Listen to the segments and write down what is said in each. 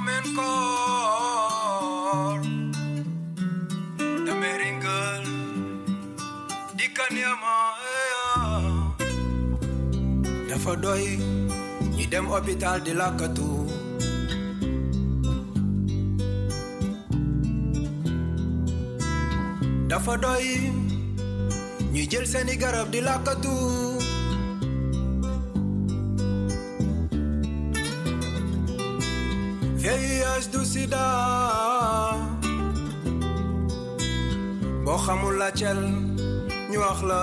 Domen kor. Dameringal Dikan yama Dafa doy ñi dem hôpital di lakkatu Dafa doy ñi jël seeni garab di lakkatu VIH du sida boo xamul la cel ñu wax la.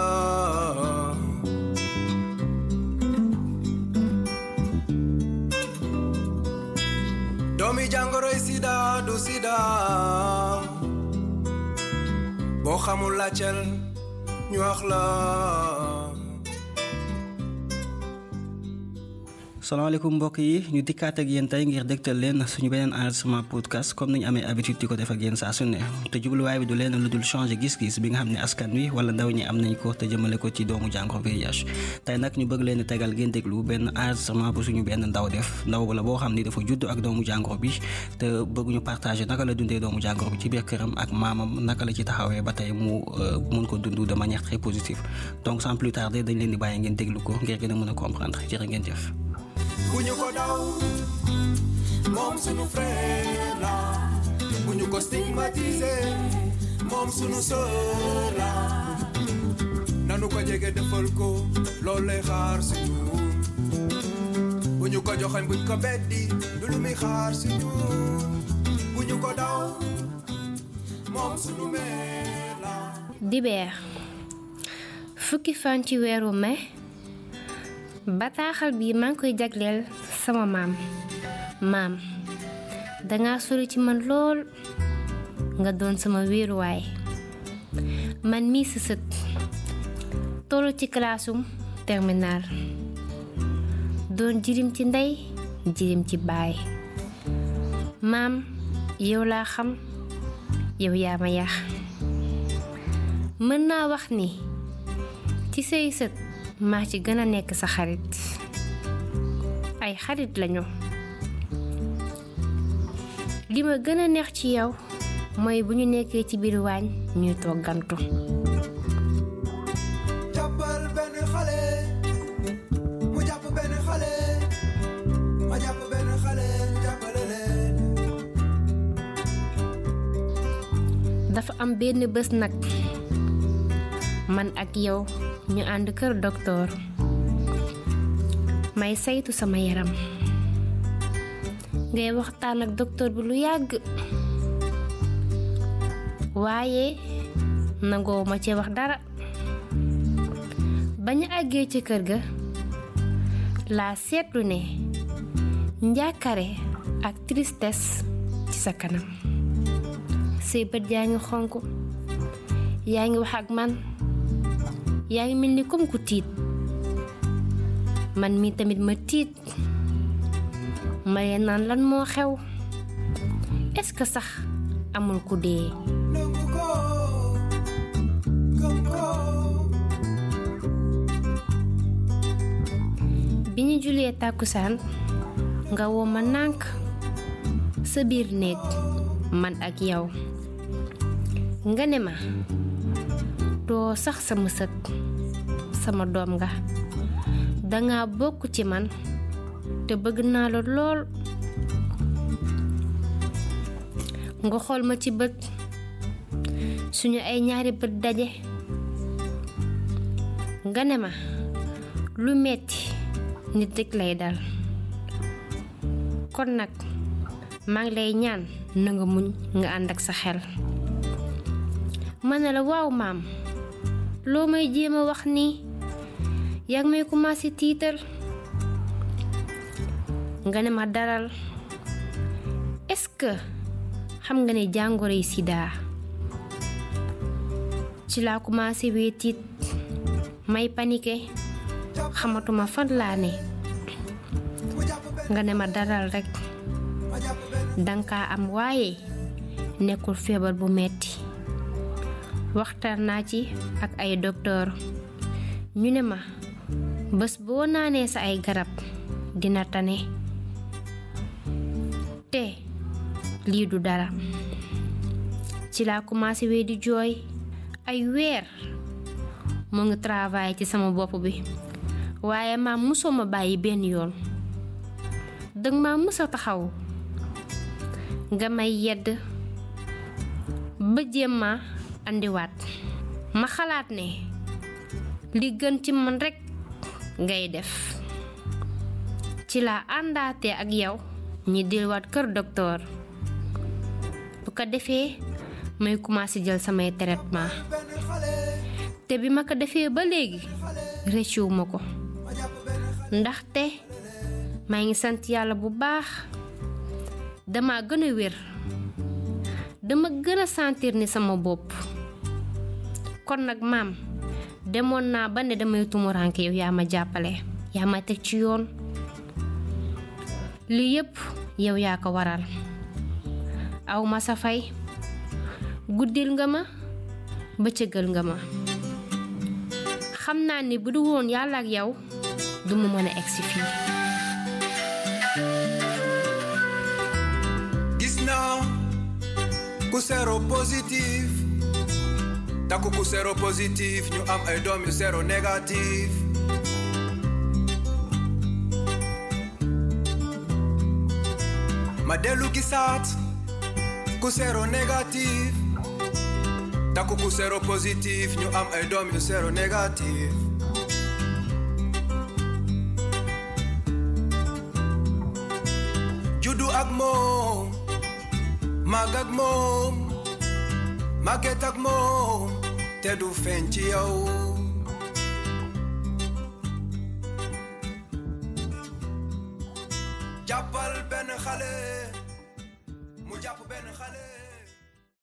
Sida du sida. Xamul la ñu wax la salaamaaleykum mbokk yi ñu dikkaat ak yéen tey ngir dégtal leen suñu beneen enregistrement podcast comme nañu amee habitude di ko def ak yéen saa su ne. Te jubluwaay bi du leen lu dul changer gis-gis bi nga xam askan wi wala ndaw ñi am nañ ko te jëmale ko ci doomu jàngoro VIH. Tey nag ñu bëgg leen tegal ngeen déglu benn enregistrement bu suñu benn ndaw def. Ndaw la boo xam ni dafa judd ak doomu jàngoro bi te bëgg ñu partager naka la dundee doomu jàngoro bi ci biir këram ak maamam naka la ci taxawee ba tey mu mun ko dund de manière très positive. Donc sans plus tarder dañ leen di bàyyi ngeen déglu ko ngir gën a mën a comprendre. Jërë ngeen bu ñu ko daw. Moom sunu frère la bu ñu sunu sœur nanu ko jege defal ko loolu lay xaar si ñun bu ñu beddi. Du lu muy xaar si ñun bu sunu mère la dibeer fukki fan ci bataaxal bii maa ngi koy jagleel sama maam. Maam danga sori ci man lool nga doon sama wéeruwaay. Man mii sa sët tollu ci classum terminal doon jirim ci ndey jirim ci baay. Maam yow laa xam yow yaa ma yax mën naa wax ni ci say sët maa ci gën a nekk sa xarit. Ay xarit lañu. Li ma gën a neex ci yow mooy bu ñu nekkee ci biir waañ ñuy toggantu jàppal benn xale. Mu jàpp benn xale. Ma jàpp benn xale jàppale leen. Dafa am benn bés nag man ak yow ñu ànd kër doktoor may saytu sama yaram. Ngay waxtaan ak doktoor bi lu yàgg waaye nangoo ma ci wax dara. Bañ àggee ci kër ga laa seetlu ne njàkkare ak tristesse ci sa kanam say bët yaa ngi xonk wax ak man yaa ngi mel ni comme ku tiit est-ce que sax amul ku dee? Bi ñu julee tàkkusaan nga woo ma nànk sa biir néeg doo sax sama sët sama doom nga. Danga bokk ci man te bëgg naa la lool. Nga xool ma ci bët suñu ay ñaari bët daje. Nga ne ma lu metti nit rek lay dal. Kon nag maa ngi lay ñaan na nga muñ nga sa xel. Ma ne la waaw maam loo may jéem a wax nii yaa ngi may commencé tiital nga ne ma daral est-ce que xam nga ne jàngoro sida. Ci laa commencé wee tiit may panike xamatuma fan laa ne nga ne ma daral rekk danga am waaye nekkul feebar bu metti waxtaan naa ci ak ay docteur ñu ne ma bés boo naanee sa ay garab dina tane. Te lii du dara. Ci laa commencé wee di jooy. Ay weer mu ngi travail ci sama bopp bi. Waaye maam musoo ma bàyyi benn yoon. Maa taxaw. Nga may yedd ba jéem andiwaat. Ma xalaat ne li gën ci man rekk ngay def. Ci laa àndaatee ak yow ñi delluwaat kër docteur bu ko defee may commencé jël samay traitement. Te bi ma ko defee ba léegi rëccuwu ma ko. Ndaxte maa ngi sant yàlla bu baax. Dama gën a wér. Dama gën a sentir ni sama bopp kon nag maam demoon naa ba ne damay tumuranke yow yaa ma jàppale yaa ma teg ci yoon lii yépp yow yaa ko waral. Aw ma sa fay guddil nga ma bëccëgal nga ma. Xam naa ni bu du woon yàlla ak yow du mu mën a egsi gis naa ku sero positif takku ku sero positif ñu am ay doom yu sero négatif ma dellu gisaat ku sero négatif takku ku sero positif ñu am ay doom yu sero négatif juddu ak moom màgg ak moom màgget ak moom te du feeñ ci yow jàppal benn xale mu jàpp benn xale